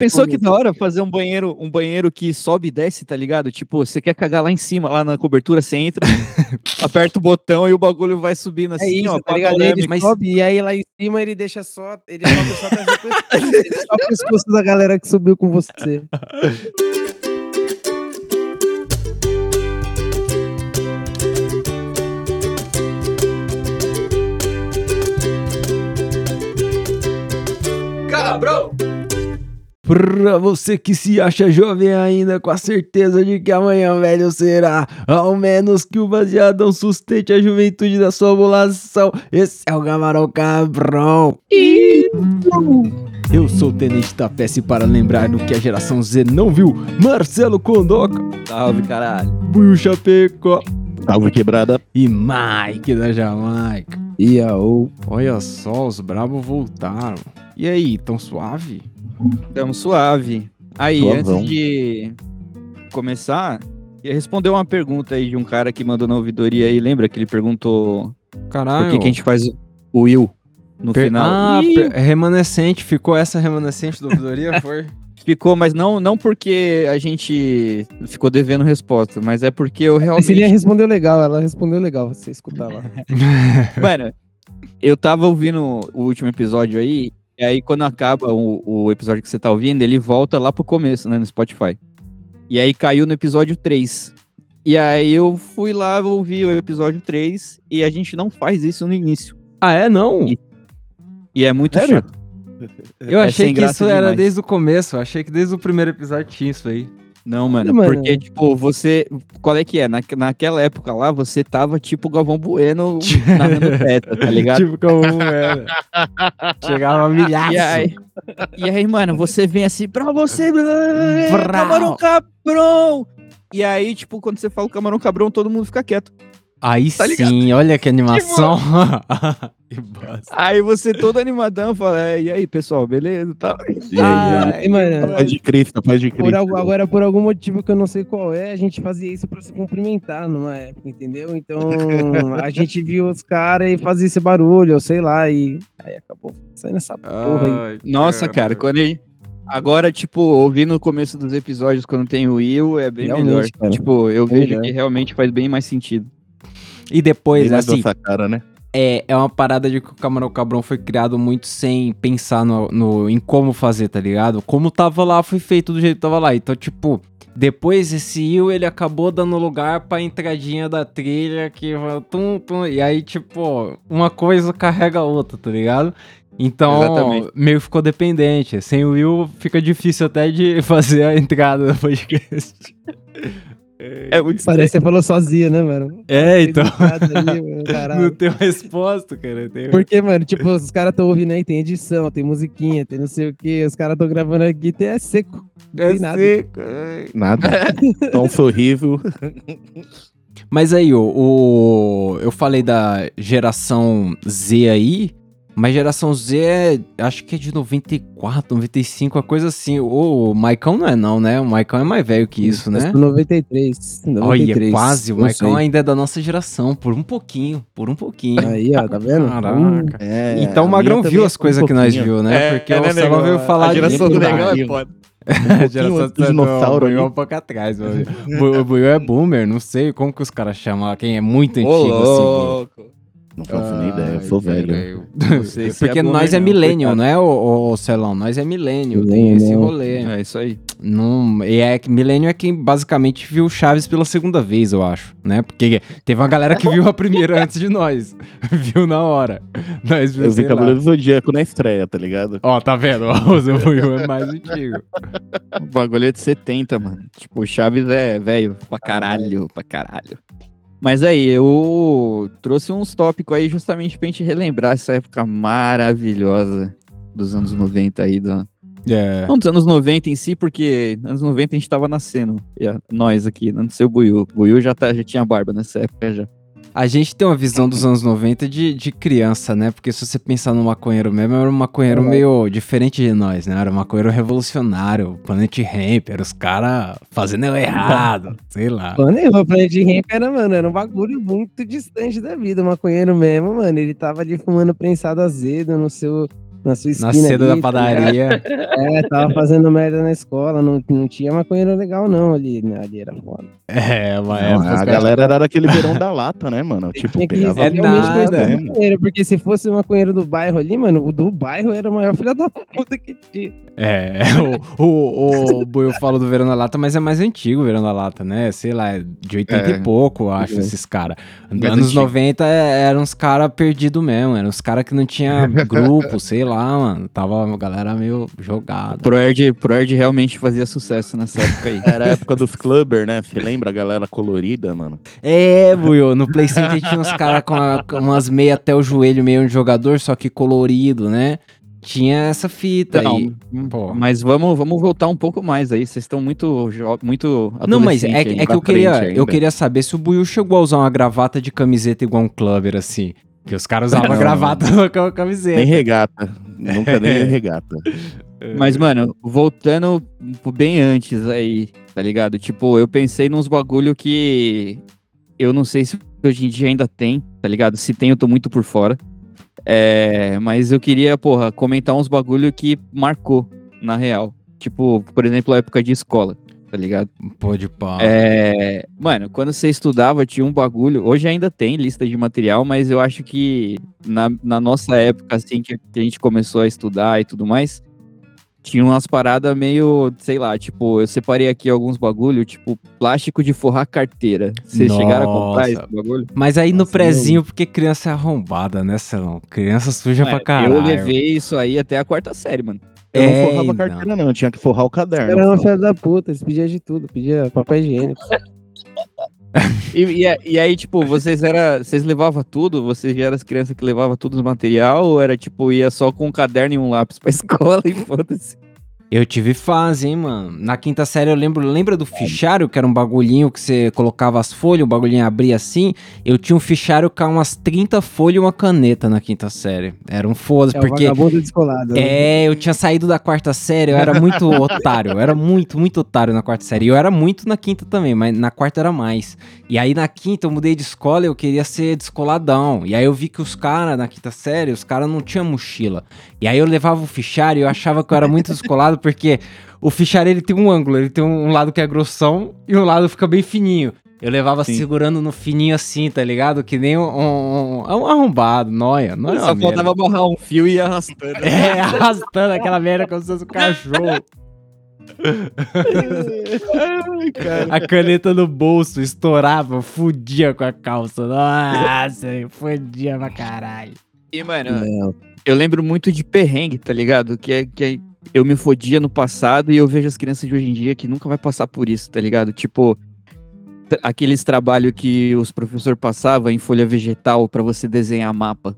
Pensou que da hora fazer um banheiro, um banheiro que sobe e desce, tá ligado? Tipo, você quer cagar lá em cima, lá na cobertura, você entra, aperta o botão e o bagulho vai subindo assim, é isso, ó, tá ligado? Ele mas... sobe e aí lá em cima ele deixa só, ele sobe só, só o pescoço da galera que subiu com você. Cabrão! Pra você que se acha jovem ainda, com a certeza de que amanhã velho será, ao menos que o baseadão sustente a juventude da sua população. Esse é o Gamarão Cabrão. Eu sou o Tenente Tapece para lembrar do que a geração Z não viu. Marcelo Condoca. Salve, caralho. Buiu Chapecó. Salve quebrada. E Mike da Jamaica. E aô. Olha só, os brabos voltaram. E aí, tão suave? Tamo suave. Aí, Suavão. antes de começar, ia responder uma pergunta aí de um cara que mandou na ouvidoria aí. Lembra que ele perguntou Caralho. por que, que a gente faz o Will no Per- final? Ah, per- remanescente. Ficou essa remanescente da ouvidoria, foi? Ficou, mas não, não porque a gente ficou devendo resposta, mas é porque eu A realmente. Cecília respondeu legal, ela respondeu legal, você escutar lá. Mano, eu tava ouvindo o último episódio aí, e aí quando acaba o, o episódio que você tá ouvindo, ele volta lá pro começo, né, no Spotify. E aí caiu no episódio 3. E aí eu fui lá ouvir o episódio 3 e a gente não faz isso no início. ah, é? Não? E- E é muito Sério? chato. Eu É achei que isso era demais. desde o começo. Achei que desde o primeiro episódio tinha isso aí. Não, mano, Mano. porque, tipo, você. Qual é que é? Na, naquela época lá, você tava tipo Galvão Bueno narrando teta, tá ligado? Tipo como era. Chegava milhares. E aí, e aí, mano, você vem assim, pra você, camarão cabrão. E aí, tipo, quando você fala camarão cabrão, todo mundo fica quieto. Aí Tá sim, olha que animação. que bosta. Aí você todo animadão fala, é, e aí, pessoal, beleza? Tá. Aí, Ah, mano, Paz de Cristo, paz de por Cristo. algo- agora, por algum motivo que eu não sei qual é, a gente fazia isso pra se cumprimentar numa época, entendeu? Então, a gente viu os caras e fazia esse barulho, ou sei lá, e aí acabou saindo essa porra aí. Ai, Nossa, cara, quando ele... Agora, tipo, ouvir no começo dos episódios, quando tem o Will, é bem Realmente, melhor. cara. Tipo, eu vejo Melhor. que realmente faz bem mais sentido. E depois, Bem assim, nossa cara, né? é, é uma parada de que o Camarão Cabrão foi criado muito sem pensar no, no- em como fazer, tá ligado? Como tava lá, foi feito do jeito que tava lá. Então, tipo, depois esse Il, ele acabou dando lugar pra entradinha da trilha que vai tum, tum, e aí, tipo, uma coisa carrega a outra, tá ligado? Então, Exatamente. meio ficou dependente. Sem o Will, fica difícil até de fazer a entrada do podcast. É muito Parece que você falou sozinha, né, mano? É, então, Ali, mano, não tem resposta, cara. Tem... Porque, mano, tipo, os caras estão ouvindo aí, tem edição, tem musiquinha, tem não sei o que, os caras estão gravando aqui, tem é seco. Não É tem nada. seco, ai. Nada. Tom sorrível. Mas aí, o, o- eu falei da geração Z aí, mas geração Z é, acho que é de 94, 95, uma coisa assim. O, o Maicão não é não, né? O Maicão é mais velho que isso, né? Eu sou 93. 93 Olha, quase. O Maicão ainda é da nossa geração, por um pouquinho, por um pouquinho. Aí, ó, tá vendo? Caraca. É, então o a Magrão viu as é coisas um que nós viu, né? Porque o Celão veio falar a geração de do negão é foda. a geração antes do dinossauro aí. um pouco atrás. mano. O Buiu é boomer, não sei como que os caras chamam quem é muito Ô, antigo assim. louco. Não faço nem ideia, eu sou velho. velho. sei se Porque é nós é não, millennial, não é, o, Celão? Nós é millennial, tem esse né? rolê. É isso aí. Não, e é que millennial é quem basicamente viu Chaves pela segunda vez, eu acho, né? Porque teve uma galera que viu a primeira antes de nós. viu na hora. Nós viu, Eu vi. Cavaleiro do Zodíaco na estreia, tá ligado? Ó, tá vendo? O Zé é mais antigo. O bagulho é de 70, mano. Tipo, o Chaves é velho pra caralho, pra caralho. Mas aí, eu trouxe uns tópicos aí justamente pra gente relembrar essa época maravilhosa dos anos 90 aí. Do... É. Não dos anos 90 em si, porque anos 90 a gente tava nascendo. Nós aqui, não sei o Buiu. O Buiu já, tá, já tinha barba nessa época já. A gente tem uma visão dos anos 90 de, de criança, né? Porque se você pensar no maconheiro mesmo, era um maconheiro meio diferente de nós, né? Era um maconheiro revolucionário, Planet Ramp, era os caras fazendo eu errado, sei lá. Mano, o Planet Ramp era, mano, era um bagulho muito distante da vida. O maconheiro mesmo, mano, ele tava ali fumando prensado azedo no seu, na sua Na esquina. seda da ali, tá ligado? padaria. É, tava fazendo merda na escola, não, não tinha maconheiro legal não ali, né? Ali era foda. É, uma Não, a galera era daquele verão da lata, né, mano? Tipo, Tinha que pegava É nada, né? maconheiro, porque se fosse o maconheiro do bairro ali, mano, o do bairro era o maior filho da puta que tinha. É, o, o, o Buiu fala do Verão da Lata, mas é mais antigo o Verão da Lata, né? Sei lá, é de 80 É. e pouco, eu acho, É. esses caras. Anos antigo. 90 é- eram uns caras perdidos mesmo, eram uns caras que não tinha grupo, sei lá, mano. Tava a galera meio jogada. Proerd, Proerd realmente fazia sucesso nessa época aí. Era a época dos clubber, né? Você lembra a galera colorida, mano? É, Buiu, no Play Center tinha uns caras com, a- com umas meias até o joelho, meio de jogador, só que colorido, né? Tinha essa fita Não, aí. Pô. mas vamos, vamos voltar um pouco mais aí. Vocês estão muito, muito Não, mas é, é que eu queria, eu queria saber se o Buiu chegou a usar uma gravata de camiseta igual um clubber, assim. Que os caras usavam gravata com a camiseta. Nem regata. Nunca nem regata. Mas, mano, voltando bem antes aí, tá ligado? Tipo, eu pensei nos bagulho que eu não sei se hoje em dia ainda tem, tá ligado? Se tem, eu tô muito por fora. É, mas eu queria, porra, comentar uns bagulho que marcou, na real. Tipo, por exemplo, a época de escola, tá ligado? Pô, de pau. É, mano, quando você estudava, tinha um bagulho. Hoje ainda tem lista de material, mas eu acho que na, na nossa época, assim, que a gente começou a estudar e tudo mais, tinha umas paradas meio, sei lá, tipo, eu separei aqui alguns bagulho, tipo, plástico de forrar carteira. Vocês chegaram a comprar esse bagulho? Mas aí no Nossa, prezinho, porque criança é arrombada, né, Celão? Criança suja pra Mano, caralho. eu levei isso aí até a quarta série, mano. Eu É, não forrava então. carteira, não. Eu tinha que forrar o caderno. Era uma filha da puta, eles pediam de tudo, pedia papel higiênico. E, e, a- e aí, tipo, vocês era, vocês levavam tudo? Vocês já eram as crianças que levavam tudo os material? Ou era, tipo, ia só com um caderno e um lápis pra escola e foda-se? Eu tive fase, hein, mano. Na quinta série eu lembro, lembra do fichário, que era um bagulhinho que você colocava as folhas, o bagulhinho abria assim? Eu tinha um fichário com umas 30 folhas e uma caneta na quinta série. Era um foda, É porque... vagabundo descolado. né? É, eu tinha saído da quarta série, eu era muito otário, eu era muito, muito otário na quarta série. E eu era muito na quinta também, mas na quarta era mais. E aí na quinta eu mudei de escola e eu queria ser descoladão. E aí eu vi que os caras na quinta série, os caras não tinham mochila. E aí eu levava o fichário e eu achava que eu era muito descolado porque o fichário ele tem um ângulo, ele tem um lado que é grossão e um lado fica bem fininho. Eu levava Sim. segurando no fininho assim, tá ligado? Que nem um, um, um arrombado, noia. Noia é Só merda. faltava amarrar um fio e ir arrastando. É, arrastando aquela merda como se fosse um cachorro. Ai, cara. A caneta no bolso estourava, fudia com a calça. Nossa, fudia pra caralho. E, mano, Não. eu lembro muito de perrengue, tá ligado? Que, é, que é- eu me fodia no passado e eu vejo as crianças de hoje em dia que nunca vai passar por isso, tá ligado? Tipo, aqueles trabalhos que os professores passavam em folha vegetal pra você desenhar mapa,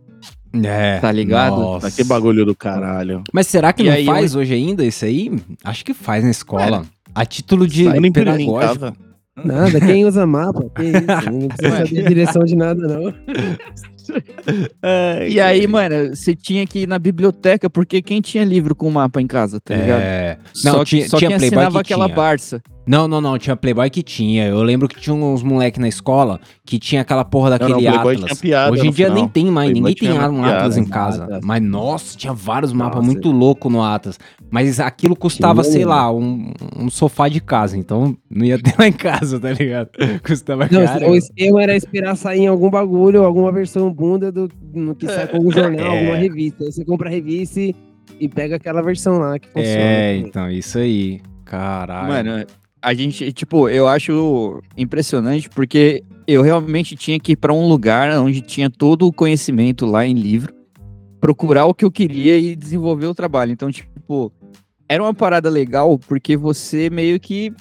É. tá ligado? Nossa. Que bagulho do caralho. Mas será que E não faz hoje ainda isso aí? Acho que faz na escola. A título de Eu não em pedagógico. Nada, quem usa mapa? Que isso? Ninguém precisa saber direção de nada, não. E aí, mano, você tinha que ir na biblioteca, porque quem tinha livro com mapa em casa, tá ligado? É. Só, Não, tinha, só tinha quem Playboy assinava que aquela tinha. Barça. Não, não, não, tinha Playboy que tinha. Eu lembro que tinha uns moleque na escola que tinha aquela porra Não, daquele não, Playboy Atlas. tinha piada Hoje em dia final. nem tem mais, Playboy ninguém tem um piada, Atlas em nada. casa. Mas nossa, tinha vários mapas Nossa. muito loucos no Atlas. Mas aquilo custava, sei lá, um, um sofá de casa. Então não ia ter lá em casa, tá ligado? Custava Não, caro. o esquema era esperar sair em algum bagulho, alguma versão bunda do no que sai com algum jornal, É. alguma revista. Aí você compra a revista e, e pega aquela versão lá que funciona. É, então, isso aí. Caralho. Mano, a gente, tipo, eu acho impressionante porque eu realmente tinha que ir pra um lugar onde tinha todo o conhecimento lá em livro, procurar o que eu queria e desenvolver o trabalho. Então, tipo, era uma parada legal porque você meio que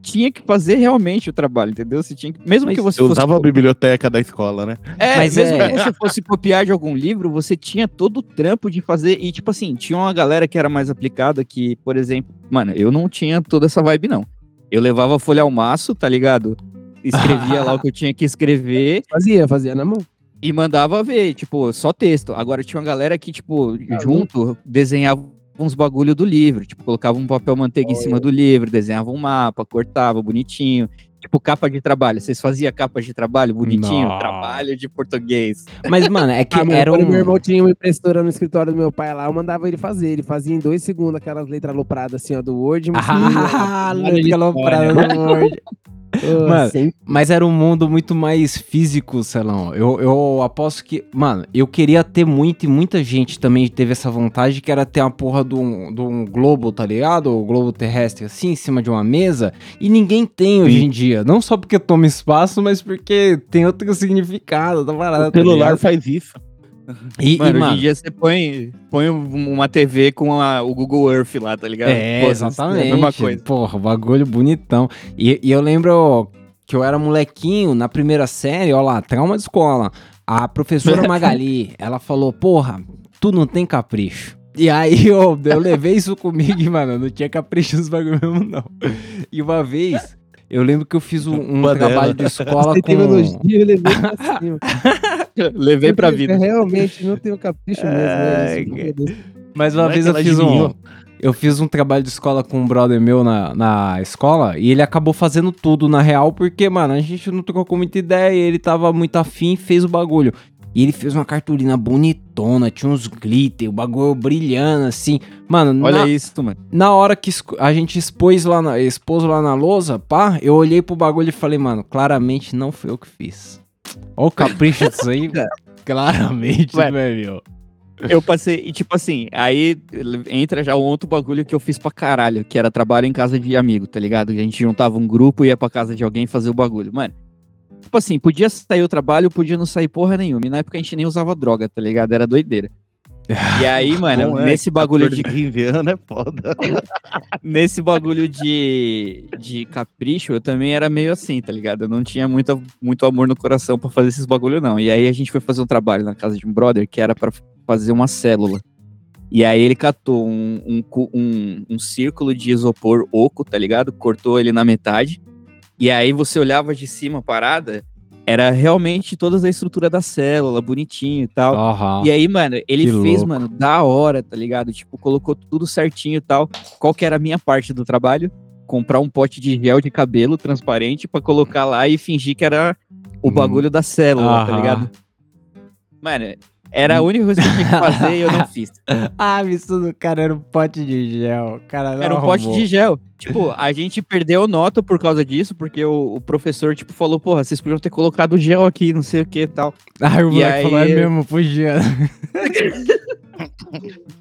tinha que fazer realmente o trabalho, entendeu? Você tinha que, mesmo Mas que você Eu fosse usava a biblioteca da escola, né? é, Mas mesmo é- que você fosse copiar de algum livro, você tinha todo o trampo de fazer. E, tipo assim, tinha uma galera que era mais aplicada que, por exemplo, mano, eu não tinha toda essa vibe, não. Eu levava a folha ao maço, tá ligado? Escrevia lá o que eu tinha que escrever Fazia, fazia na mão. e mandava ver, tipo, só texto. Agora tinha uma galera que, tipo, Ah, junto, desenhava uns bagulho do livro. Tipo, colocava um papel manteiga em cima do livro, desenhava um mapa, cortava bonitinho. Tipo, capa de trabalho. Vocês faziam capa de trabalho bonitinho? Não. Trabalho de português. Mas, mano, é que Ah, meu, era quando meu um. irmão tinha uma impressora no escritório do meu pai lá, eu mandava ele fazer. Ele fazia em dois segundos aquelas letras alopradas assim, ó, do Word. mas Ah, letra aloprada no Word. Mano, Mas era um mundo muito mais físico, Celão. Eu, eu aposto que. Mano, eu queria ter muito, e muita gente também teve essa vontade, que era ter uma porra de um, de um globo, tá ligado? O globo terrestre assim, em cima de uma mesa. E ninguém tem hoje em dia. Não só porque toma espaço, mas porque tem outro significado da parada. O tá celular ligado? faz isso. E, e, Mano, hoje mano, em dia você põe, põe um- uma TV com a- o Google Earth lá, tá ligado? É, Pô, exatamente. É a mesma coisa. Porra, bagulho bonitão. E, e eu lembro que eu era molequinho, na primeira série, ó lá, trauma de escola. A professora Magali, ela falou, porra, tu não tem capricho. E aí eu, eu levei isso comigo e, mano, eu não tinha capricho nos bagulho mesmo, não. E uma vez, eu lembro que eu fiz um, um trabalho de escola Você teve com... elogio, eu levei pra cima. Levei pra Porque vida. Realmente, não tenho capricho mesmo. É Deus. Mas uma Não é vez que eu fiz um. adivinhou. Eu fiz um trabalho de escola com um brother meu na, na escola e ele acabou fazendo tudo na real, porque, mano, a gente não trocou muita ideia, ele tava muito afim e fez o bagulho. E ele fez uma cartolina bonitona, tinha uns glitter, o bagulho brilhando assim. Mano, Olha na, isso, mano. na hora que a gente expôs lá na, expôs lá na lousa, pá, eu olhei pro bagulho e falei, mano, claramente não foi eu que fiz. Olha o capricho disso aí. claramente Ué. não é meu. Eu passei, e tipo assim, aí entra já um outro bagulho que eu fiz pra caralho, que era trabalho em casa de amigo, tá ligado? A gente juntava um grupo e ia pra casa de alguém fazer o bagulho. Mano, tipo assim, podia sair o trabalho, podia não sair porra nenhuma. E na época a gente nem usava droga, tá ligado? Era doideira. E aí, mano, Bom, é, nesse bagulho de 15 anos é foda. nesse bagulho de, de capricho, eu também era meio assim, tá ligado? Eu não tinha muito, muito amor no coração pra fazer esses bagulho, não. E aí a gente foi fazer um trabalho na casa de um brother que era pra fazer uma célula. E aí ele catou um, um, um, um círculo de isopor oco, tá ligado? Cortou ele na metade. E aí você olhava de cima a parada, era realmente toda a estrutura da célula, bonitinho e tal. Aham. E aí, mano, ele Que fez, louco. mano, da hora, tá ligado? Tipo, colocou tudo certinho e tal. Qual que era a minha parte do trabalho? Comprar um pote de gel de cabelo transparente pra colocar lá e fingir que era o Hum. bagulho da célula, tá Aham. ligado? Mano, era a única coisa que eu tinha que fazer e eu não fiz. Ah, isso do cara era um pote de gel. Cara, não Era um pote arrumou. de gel. Tipo, a gente perdeu nota por causa disso, porque o, o professor, tipo, falou, porra, vocês podiam ter colocado gel aqui, não sei o que e tal. Ah, o E moleque falou, é aí- mesmo, podia.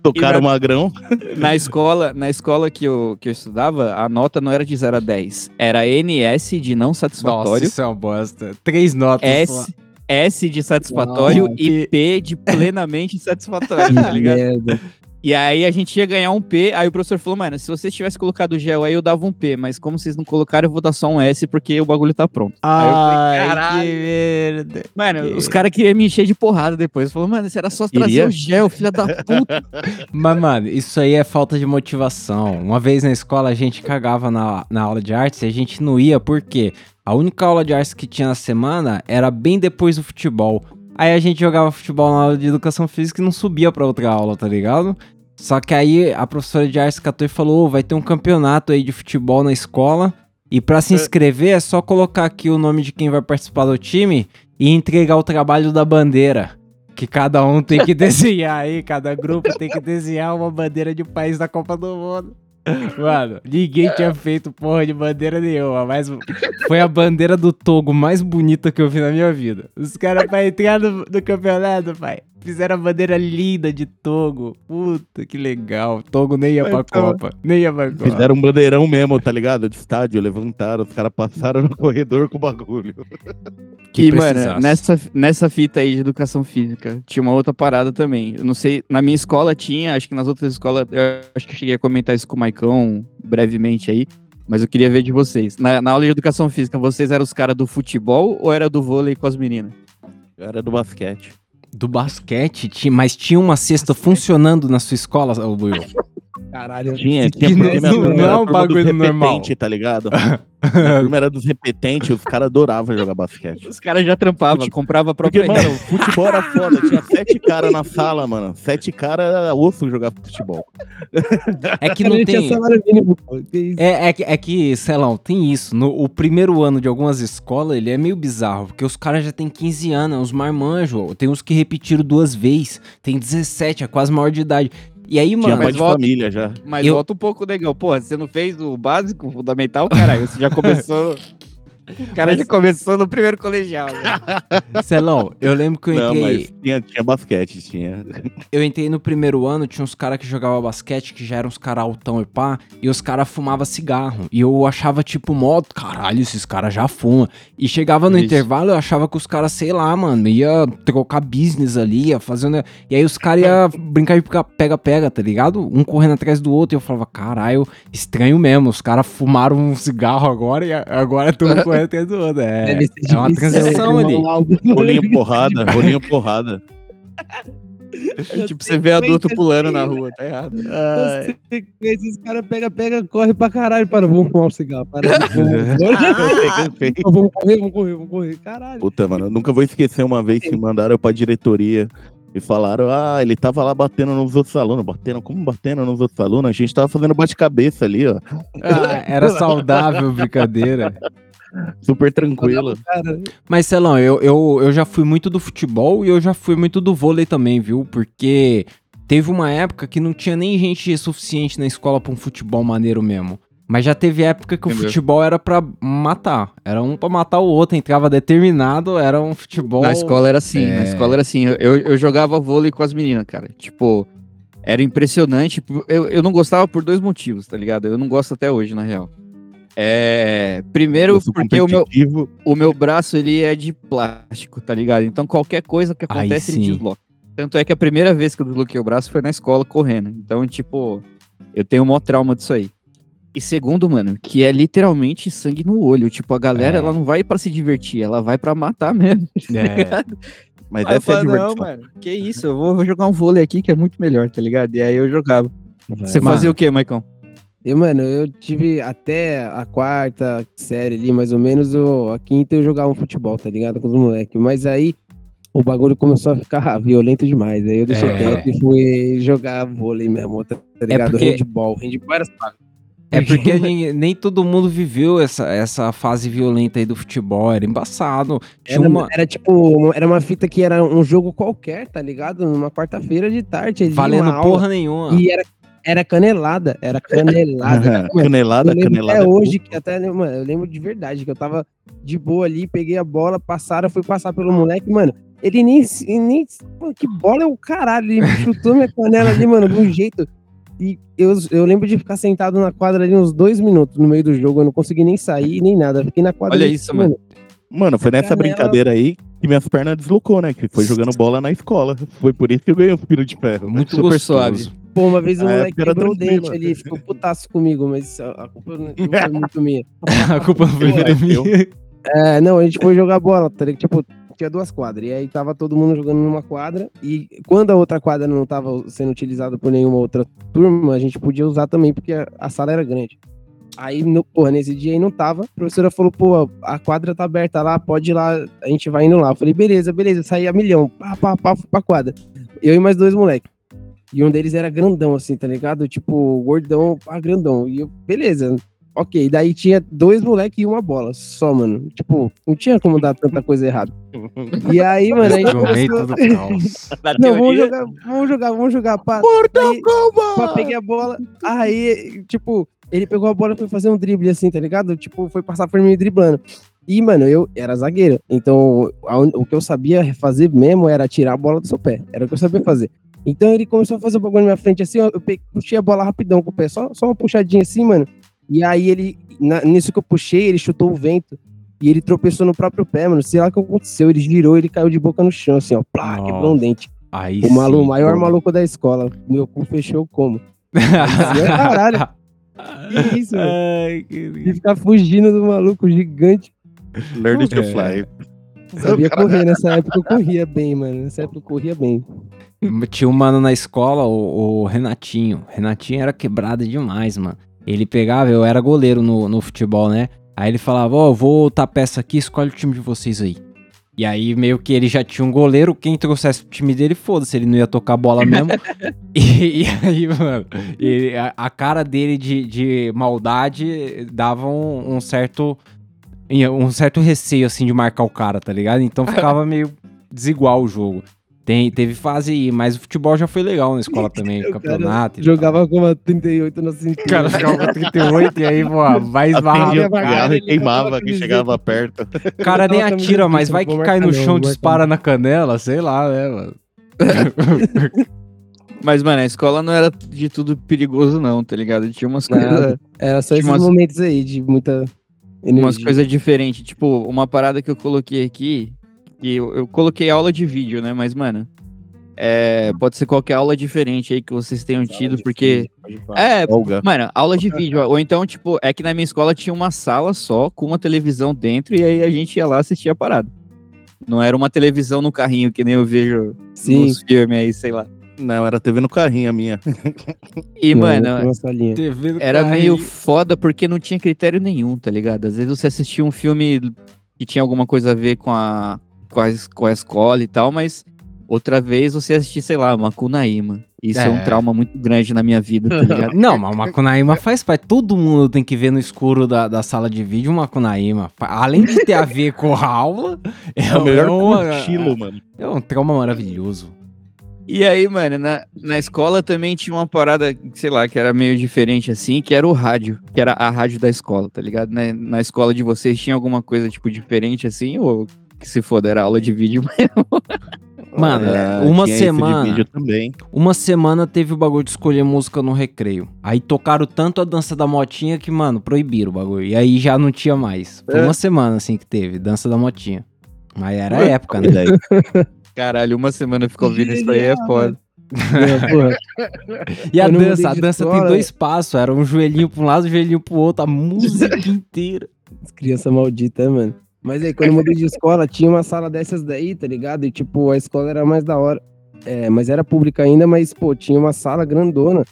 Tocaram o magrão. Na escola, na escola que eu, que eu estudava, a nota não era de 0 a 10. Era NS de não Nossa, satisfatório, isso é uma bosta. Três notas. só. S, de satisfatório e P de plenamente satisfatório, tá ligado? Merda. E aí a gente ia ganhar um P, aí o professor falou, mano, se vocês tivessem colocado o gel aí, eu dava um P, mas como vocês não colocaram, eu vou dar só um S, porque o bagulho tá pronto. Aí eu falei, Ai, "Caralho." que merda. Mano, Que- os caras queriam me encher de porrada depois. Falou, mano, isso era só trazer Iria? o gel, filha da puta. Mas, mano, isso aí é falta de motivação. Uma vez na escola a gente cagava na, na aula de artes e a gente não ia porque a única aula de artes que tinha na semana era bem depois do futebol. Aí a gente jogava futebol na aula de educação física e não subia pra outra aula, tá ligado? Só que aí a professora de artes catou e falou: "Ô, vai ter um campeonato aí de futebol na escola. E pra se inscrever é só colocar aqui o nome de quem vai participar do time e entregar o trabalho da bandeira. Que cada um tem que desenhar aí, cada grupo tem que desenhar uma bandeira de país da Copa do Mundo. Mano, ninguém tinha feito porra de bandeira nenhuma, mas foi a bandeira do Togo mais bonita que eu vi na minha vida. Os caras, pra entrar no, no campeonato, pai, fizeram a bandeira linda de Togo. Puta, que legal. Togo nem ia pra Então- Copa. Nem ia pra Copa. Fizeram um bandeirão mesmo, tá ligado? De estádio, levantaram, os caras passaram no corredor com o bagulho. Que e, mano, nessa, nessa fita aí de educação física, tinha uma outra parada também. Eu não sei, na minha escola tinha, acho que nas outras escolas, eu acho que eu cheguei a comentar isso com o Maicon brevemente aí, mas eu queria ver de vocês. Na, na aula de educação física, vocês eram os caras do futebol ou era do vôlei com as meninas? Era do basquete. Do basquete, tinha, mas tinha uma cesta funcionando na sua escola, ô Will? Caralho. Tinha, tinha não- não era é um bagulho normal. tá ligado? Minha turma era dos repetentes, os caras adoravam jogar basquete. Os caras já trampavam, Fute- comprava a Porque, própria mano, futebol era foda. Tinha sete caras na sala, mano. Sete caras era osso jogar futebol. É que não tem. É, é, que- é que, sei lá, tem isso. No, o primeiro ano de algumas escolas, ele é meio bizarro, porque os caras já têm 15 anos, uns marmanjos. Tem uns que repetiram duas vezes, tem 17, é quase maior de idade. E aí, Tinha mano, pai de volta- família já. Mas Eu- volta um pouco, negão. Porra, você não fez o básico, o fundamental, caralho. Você já começou. O cara já começou no primeiro colegial. né? Celão, eu lembro que eu Não, entrei, mas tinha, tinha basquete, tinha. eu entrei no primeiro ano, tinha uns caras que jogavam basquete, que já eram uns caras altão e pá, e os caras fumavam cigarro. E eu achava, tipo, mó, caralho, esses caras já fumam. E chegava no Vixe. intervalo, eu achava que os caras, sei lá, mano, ia trocar business ali, ia fazendo. E aí os caras iam brincar de pega-pega, tá ligado? Um correndo atrás do outro. E eu falava, caralho, estranho mesmo. Os caras fumaram um cigarro agora e agora estão correndo atrás do outro. É, Deve ser é uma transição né? ali. Rolinho porrada, rolinho porrada. tipo, você vê adulto pulando na rua, tá errado. Você vê Esses caras pega, pega, corre pra caralho. Para, vamos fumar um cigarro. Para, vamos, vamos correr, vamos correr, vamos correr. Caralho. Puta, mano, eu nunca vou esquecer uma vez que mandaram eu pra diretoria e falaram, ah, ele tava lá batendo nos outros alunos. Batendo, como batendo nos outros alunos? A gente tava fazendo bate-cabeça ali, ó. Ah, era saudável, brincadeira. Super tranquilo. Cara, Mas, Celão, eu, eu, eu já fui muito do futebol e eu já fui muito do vôlei também, viu? Porque teve uma época que não tinha nem gente suficiente na escola pra um futebol maneiro mesmo. Mas já teve época que o Entendeu? futebol era pra matar. Era um pra matar o outro, entrava determinado, era um futebol. Na escola era assim, É. na escola era assim. Eu, eu jogava vôlei com as meninas, cara. Tipo, era impressionante. Eu, eu não gostava por dois motivos, tá ligado? Eu não gosto até hoje, na real. É, primeiro, porque o meu, o meu braço ele é de plástico, tá ligado? Então qualquer coisa que acontece ele desloca. Tanto é que a primeira vez que eu desloquei o braço foi na escola correndo. Então, tipo, eu tenho um maior trauma disso aí. E segundo, mano, que é literalmente sangue no olho. Tipo, a galera, É. ela não vai pra se divertir, ela vai pra matar mesmo. É. Mas essa é diversão. não, mano, que isso, eu vou, vou jogar um vôlei aqui que é muito melhor, tá ligado? E aí eu jogava. Você Mano. fazia o quê, Maicon? Eu, mano, eu tive até a quarta série ali, mais ou menos, ou a quinta eu jogava um futebol, tá ligado? Com os moleques. Mas aí o bagulho começou a ficar violento demais. Aí eu deixei É. quieto e fui jogar vôlei mesmo, tá, tá ligado? porque- Handball. Handball era saco. É porque nem, nem todo mundo viveu essa, essa fase violenta aí do futebol, era embaçado. Tinha Era, uma. era tipo, uma- era uma fita que era um jogo qualquer, tá ligado? Numa quarta-feira de tarde. Valendo porra nenhuma. E era, era canelada, era canelada. Canelada, canelada. até é hoje, que até, mano, eu lembro de verdade, que eu tava de boa ali, peguei a bola, passaram, fui passar pelo moleque, mano. Ele nem, nem. Mano, que bola é o caralho? Ele chutou minha canela ali, mano, de um jeito. E eu, eu lembro de ficar sentado na quadra ali uns dois minutos no meio do jogo. Eu não consegui nem sair, nem nada. Fiquei na quadra. Olha ali, isso, mano. Mano, foi nessa Canela. brincadeira aí que minhas pernas deslocou, né? Que foi jogando bola na escola. Foi por isso que eu ganhei o filho de ferro. Muito super gostoso. suave. Pô, uma vez o Na moleque quebrou o dente ali, ficou putaço comigo, mas a culpa não foi muito minha. a culpa não foi Moleque, minha. É, não, a gente foi jogar bola, tá ligado? Tipo, tinha duas quadras. E aí tava todo mundo jogando numa quadra. E quando a outra quadra não tava sendo utilizada por nenhuma outra turma, a gente podia usar também, porque a, a sala era grande. Aí, no, porra, nesse dia aí não tava. A professora falou, pô, a quadra tá aberta lá, pode ir lá, a gente vai indo lá. Eu falei, beleza, beleza, saí a milhão. Pá, pá, pá, fui pra quadra. Eu e mais dois moleques. E um deles era grandão, assim, tá ligado? Tipo, gordão, pá, grandão. E eu, beleza, ok. Daí tinha dois moleques e uma bola, só, mano. Tipo, não tinha como dar tanta coisa errada. E aí, mano, a gente começou... Não, vamos jogar, vamos jogar, vamos jogar. Pá. Aí, pá, peguei a bola. Aí, tipo, ele pegou a bola e foi fazer um drible assim, tá ligado? Tipo, foi passar por mim driblando. E, mano, eu era zagueiro. Então, a o que eu sabia fazer mesmo era tirar a bola do seu pé. Era o que eu sabia fazer. Então, ele começou a fazer o bagulho na minha frente assim, ó, eu puxei a bola rapidão com o pé. Só, só uma puxadinha assim, mano. E aí, ele, na- nisso que eu puxei, ele chutou o vento. E ele tropeçou no próprio pé, mano. Sei lá o que aconteceu. Ele girou, ele caiu de boca no chão, assim, ó. Plá, Nossa. quebrou um dente. Aí O maluco, o sim, maior pô. maluco da escola. Meu cu fechou como? Caralho. Que isso, mano? Ai, De que... ficar fugindo do maluco gigante. Learn to É. fly. Sabia correr nessa época, eu corria bem, mano. Nessa época eu corria bem. Tinha um mano na escola, o, o Renatinho. Renatinho era quebrado demais, mano. Ele pegava, eu era goleiro no, no futebol, né? Aí ele falava, ó, eu vou outra peça aqui, escolhe o time de vocês aí. E aí, meio que ele já tinha um goleiro, quem trouxesse o time dele, foda-se, ele não ia tocar bola mesmo. e, e aí, mano, ele- a, a cara dele de, de maldade dava um, um certo. Um certo receio, assim, de marcar o cara, tá ligado? Então ficava meio desigual o jogo. Tem, teve fase aí, mas o futebol já foi legal na escola também, O campeonato. Jogava com uma 38 na tal. cintura. O cara ficava com 38 e aí, pô, vai esbarrar Atendia no o cara, e queimava quem camiseta. chegava perto. O cara nem atira, mas vai que cai no chão, dispara na canela, sei lá, né, mano? Mas, mano, a escola não era de tudo perigoso, não, tá ligado? Tinha umas coisas Era só esses umas- momentos aí de muita energia. umas coisas diferentes. Tipo, uma parada que eu coloquei aqui, que eu, eu coloquei aula de vídeo, né? Mas, mano, é, pode ser qualquer aula diferente aí que vocês tenham tido, porque. É, Folga. Mano, aula de vídeo. Ou então, tipo, é que na minha escola tinha uma sala só, com uma televisão dentro, e aí a gente ia lá assistir a parada. Não era uma televisão no carrinho, que nem eu vejo Sim. nos filmes aí, sei lá. Não, era TV no carrinho a minha. E, Não, mano. Era meio foda porque não tinha critério nenhum, tá ligado? Às vezes você assistia um filme que tinha alguma coisa a ver com a, com a, com a escola e tal, mas outra vez você assistia, sei lá, Macunaíma. Isso é. um É. trauma muito grande na minha vida, tá ligado? Não, mas o Macunaíma faz parte. Todo mundo tem que ver no escuro da, da sala de vídeo o Macunaíma. Além de ter a ver com a aula, é, É o melhor uma- estilo, mano. É um trauma maravilhoso. E aí, mano, na, na escola também tinha uma parada, sei lá, que era meio diferente assim, que era o rádio, que era a rádio da escola, tá ligado? Na, na escola de vocês tinha alguma coisa, tipo, diferente assim, ou que se foda, era aula de vídeo mesmo? Mano, Ah, uma semana. vídeo também. Uma semana teve o bagulho de escolher música no recreio. Aí tocaram tanto a dança da motinha que, mano, proibiram o bagulho. E aí já não tinha mais. Foi É. uma semana assim que teve, dança da motinha. Mas era a época, né? Caralho, uma semana ficou ouvindo isso aí é foda. É, porra. E a dança, a dança tem dois passos. Era um joelhinho pra um lado, um joelhinho pro outro, a música inteira. As crianças malditas, mano. Mas aí, quando eu mudei de escola, tinha uma sala dessas daí, tá ligado? E, tipo, a escola era mais da hora. É, mas era pública ainda, mas, pô, tinha uma sala grandona.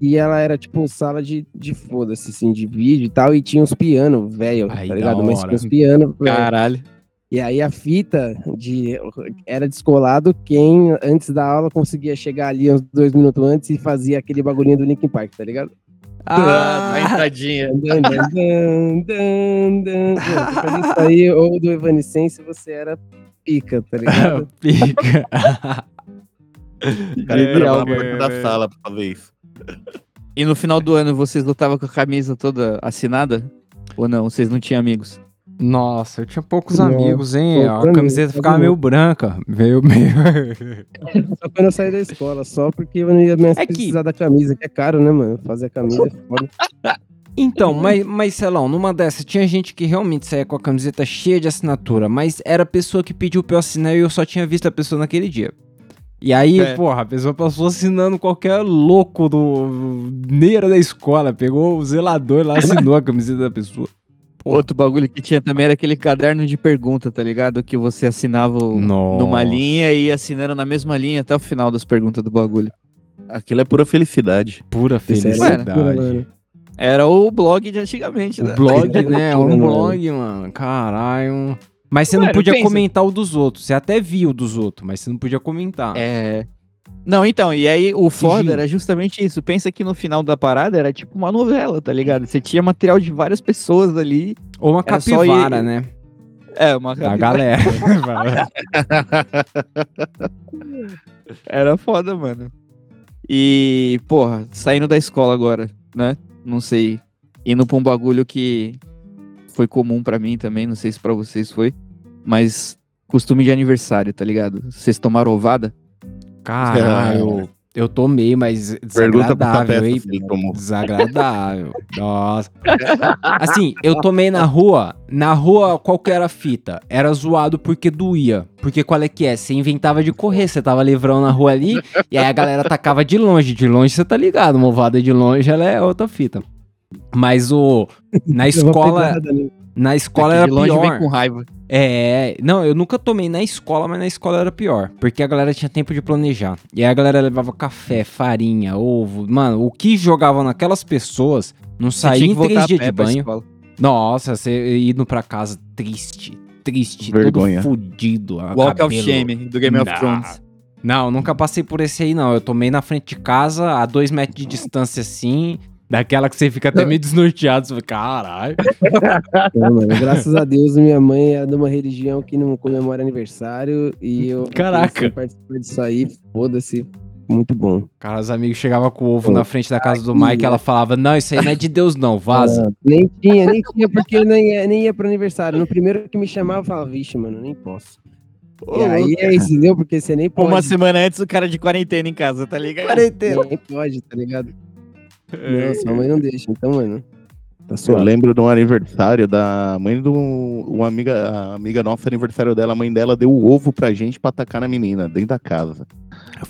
E ela era, tipo, sala de, de foda-se, assim, de vídeo e tal. E tinha uns pianos, velho, tá ligado? Mas tinha uns pianos, velho. Caralho. E aí a fita de era descolado quem antes da aula conseguia chegar ali uns dois minutos antes e fazia aquele bagulhinho do Linkin Park, tá ligado? Ah, tadinha. Dan, dan, dan, fazia isso aí, ou do Evanescence, você era pica, tá ligado? Pica. o cara entrava na porta da sala pra fazer isso. E no final do ano vocês lutavam com a camisa toda assinada? Ou não? Vocês não tinham amigos? Nossa, eu tinha poucos Não, amigos, hein? poucos A camiseta ficava não. meio branca. Meio, meio. Só quando eu saí da escola, só porque eu não ia mais É que- precisar da camisa, que é caro, né, mano? Fazer a camisa é foda. Então, mas, mas sei lá, numa dessas, tinha gente que realmente saía com a camiseta cheia de assinatura, mas era a pessoa que pediu pra eu assinar e eu só tinha visto a pessoa naquele dia. E aí, É. porra, a pessoa passou assinando qualquer louco do. Neira da escola, pegou o zelador lá, assinou a camiseta da pessoa. Outro bagulho que tinha também era aquele caderno de pergunta, tá ligado? Que você assinava o- Nossa. numa linha e ia assinando na mesma linha até o final das perguntas do bagulho. Aquilo é pura felicidade. Pura é felicidade. Era o blog de antigamente, né? O blog, né? loucura, Um mano. blog, mano. Caralho. Mas você não Mano, podia pensa. comentar o dos outros. Você até via o dos outros, mas você não podia comentar. É. Não, então, e aí o foda Fingindo. era justamente isso. Pensa que no final da parada era tipo uma novela, tá ligado? Você tinha material de várias pessoas ali. Ou uma capivara, ir- né? É, uma Da galera. Era foda, mano. E, porra, saindo da escola agora, né? Não sei. Indo pra um bagulho que foi comum pra mim também, não sei se pra vocês foi. Mas costume de aniversário, tá ligado? Vocês tomaram ovada? Caralho. Eu tomei, mas desagradável, hein? Desagradável. Nossa. Assim, eu tomei na rua. Na rua, qual que era a fita? Era zoado porque doía. Porque qual é que é? Você inventava de correr. Você tava livrão na rua ali. e aí a galera atacava de longe. De longe você tá ligado. Uma ovada de longe, ela é outra fita. Mas o. Na escola. Na escola era pior. É, não, eu nunca tomei na escola, mas na escola era pior. Porque a galera tinha tempo de planejar. E aí a galera levava café, farinha, ovo. Mano, o que jogavam naquelas pessoas não saía em três dias de banho. Nossa, você indo pra casa triste, triste, Vergonha. todo fudido. Walk of cabelo- Shame do Game of Não. Thrones. Não, nunca passei por esse aí, não. Eu tomei na frente de casa, a dois metros de distância assim, daquela que você fica até meio desnorteado. Você fica, caralho. Não, graças a Deus, minha mãe é de uma religião que não comemora aniversário e eu Caraca. participar disso aí, foda-se, muito bom. Cara, os amigos chegavam com o ovo Pô, na frente da casa do Mike e ela falava, não, isso aí não é de Deus não, vaza. Ah, nem tinha, nem tinha, porque eu nem ia, nem ia pro aniversário. No primeiro que me chamava, eu falava, vixe, mano, nem posso. Ô, e aí é isso, entendeu? Porque você nem pode. Uma semana antes o cara de quarentena em casa, tá ligado? Nem pode, tá ligado? Não, sua mãe não deixa, então, mano. Tá Eu lembro de um aniversário da mãe do. Uma amiga, a amiga nossa, aniversário dela, a mãe dela deu o ovo pra gente pra atacar na menina, dentro da casa.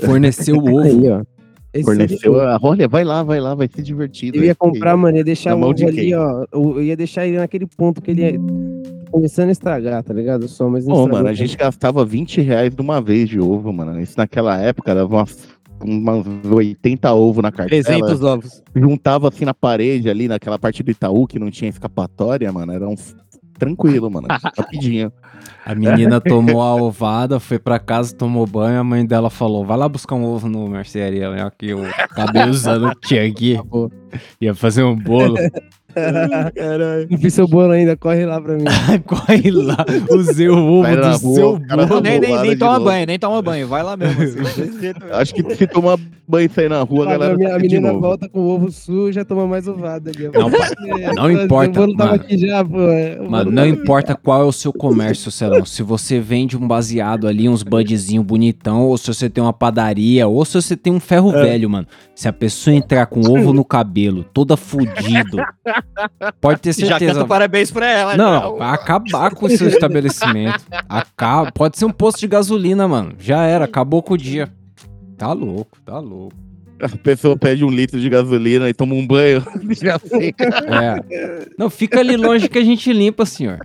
Forneceu o ovo. Aí, ó. Esse Forneceu. a- Olha, vai lá, vai lá, vai ser divertido. Eu ia comprar, mano, ia deixar o de ali, ó. Eu ia deixar ele naquele ponto que ele ia começando a estragar, tá ligado? Só, mas Pô, mano, a gente gastava 20 reais de uma vez de ovo, mano. Isso naquela época dava umas, umas 80 ovos na cartela. 300 ovos. Juntava assim na parede ali, naquela parte do Itaú que não tinha escapatória, mano. Era um. Tranquilo, mano. Rapidinho. A menina tomou a ovada, foi pra casa, tomou banho, a mãe dela falou, vai lá buscar um ovo no mercearia, né? Aqui o cabelo usando aqui. Acabou. Ia fazer um bolo. Caralho. Não fiz seu bolo ainda, corre lá pra mim. Corre lá, usei o ovo Vai do seu bolo. Nem, nem, nem toma novo. banho, nem toma banho. Vai lá mesmo. assim. Acho que se tomar banho e sair na rua, a a, galera. minha- a de menina novo. volta com o ovo sujo, já toma mais ovada ali. Não, pai, não importa, O bolo tava mano. aqui já, pô. é, Mano, não importa qual é o seu comércio, Celão. Se você vende um baseado ali, uns budzinho bonitão, ou se você tem uma padaria, ou se você tem um ferro velho, mano. Se a pessoa entrar com ovo no cabelo, toda fudido, pode ter Já certeza. canta parabéns pra ela. Não, já. vai acabar com o seu estabelecimento. Acaba, pode ser um posto de gasolina, mano. Já era, acabou com o dia. Tá louco, tá louco. A pessoa pede um litro de gasolina e toma um banho. Já sei. É. Não, fica ali longe que a gente limpa, senhor.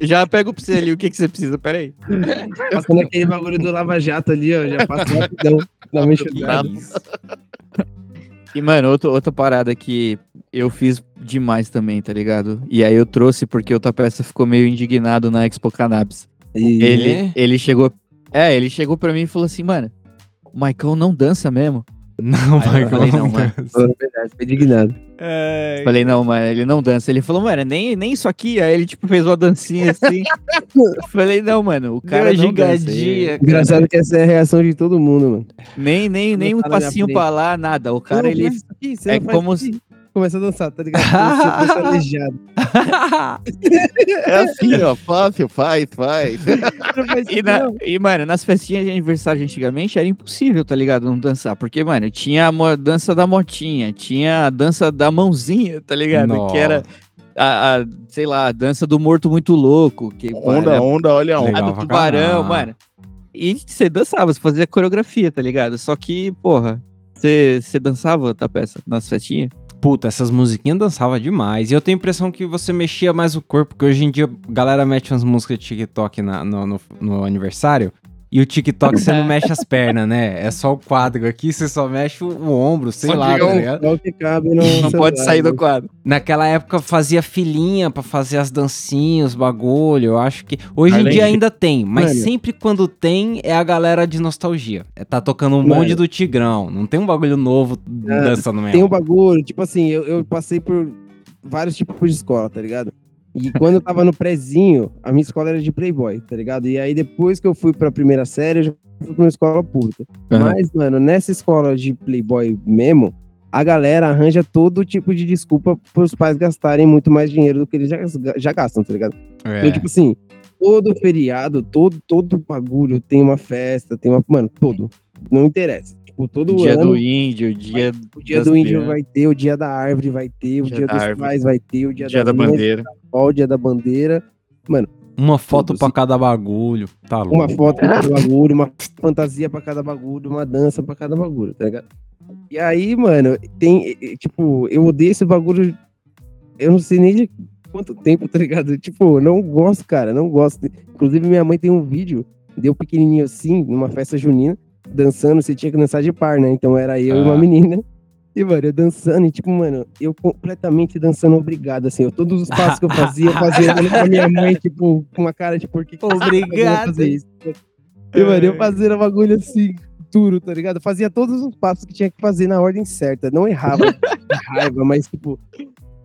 Já pego pra você ali o que, que você precisa, peraí. Passando aquele bagulho do Lava Jato ali, ó. Já passa rapidão. Dá uma enxugada. E, mano, outra, outra parada que eu fiz demais também, tá ligado? E aí eu trouxe porque o Tapeça ficou meio indignado na Expo Cannabis. E- Ele, ele chegou. É, ele chegou pra mim e falou assim, mano, o Maicon não dança mesmo. Não, Aí eu falei, não, mano. Indignado. É, Falei, não, mano, ele não dança. Ele falou, mano, nem, nem isso aqui. Aí ele, tipo, fez uma dancinha assim. Falei, não, mano, o cara Deu dança. gigadinha. Engraçado que essa é a reação de todo mundo, mano. Nem, nem, nem um passinho pra lá, nada. O cara, Não, ele... aqui, é como aqui. Começa a dançar, tá ligado? É assim, ó. Fácil, faz, faz. E, na- e, mano, nas festinhas de aniversário antigamente era impossível, tá ligado? Não dançar. Porque, mano, tinha a dança da motinha, tinha a dança da mãozinha, tá ligado? Que era, a, a, sei lá, a dança do morto muito louco. Que, Onda, mano, onda, olha a onda. a do tubarão, mano. E você dançava, você fazia coreografia, tá ligado? Só que, porra, você você dançava, tá peça, nas festinhas? Puta, essas musiquinhas dançava demais. E eu tenho a impressão que você mexia mais o corpo, porque hoje em dia a galera mete umas músicas de TikTok na- no, no- no aniversário. E o TikTok você não mexe as pernas, né? É só o quadro aqui, você só mexe o, o ombro, sei Só lá, tá ligado? Que cabe no Não pode sair do né? quadro. Naquela época fazia filinha pra fazer as dancinhas, bagulho. Eu acho que. Hoje em Além dia de- ainda tem, mas Mano. sempre quando tem é a galera de nostalgia. É, tá tocando um Mano. monte do Tigrão. Não tem um bagulho novo Ah, dançando mesmo. Tem um bagulho, tipo assim, eu, eu passei por vários tipos de escola, tá ligado? E quando eu tava no prezinho, a minha escola era de playboy, tá ligado? E aí depois que eu fui pra primeira série, eu já fui pra uma escola pública. Mas, mano, nessa escola de playboy mesmo, a galera arranja todo tipo de desculpa pros pais gastarem muito mais dinheiro do que eles já, já gastam, tá ligado? É. Então, tipo assim, todo feriado, todo, todo bagulho tem uma festa, tem uma. Mano, todo. Não interessa. Tipo, todo dia ano. do índio, dia, O dia do índio crianças. vai ter, o dia da árvore vai ter, o Dia dia, da dos árvore. pais vai ter, o dia, dia da mães, bandeira. O dia da bandeira. Uma foto sim. cada bagulho. Tá louco. Uma foto pra cada bagulho, uma fantasia pra cada bagulho, uma dança pra cada bagulho, tá ligado? E aí, mano, tem, tipo, eu odeio esse bagulho, eu não sei nem de quanto tempo, tá ligado? Tipo, não gosto, cara, não gosto. Inclusive, minha mãe tem um vídeo, deu pequenininho assim, numa festa junina, dançando, você tinha que dançar de par, né? Então era eu e uma Ah. menina. E, mano, eu dançando, e tipo, mano, eu completamente dançando obrigado, assim. Eu, todos os passos que eu fazia, eu fazia olhando pra minha mãe, tipo, com uma cara de por que que tá fazendo Obrigado. fazer isso? E, mano, eu fazia um bagulho assim, duro, tá ligado? Eu fazia todos os passos que tinha que fazer na ordem certa. Não errava, de raiva, mas, tipo,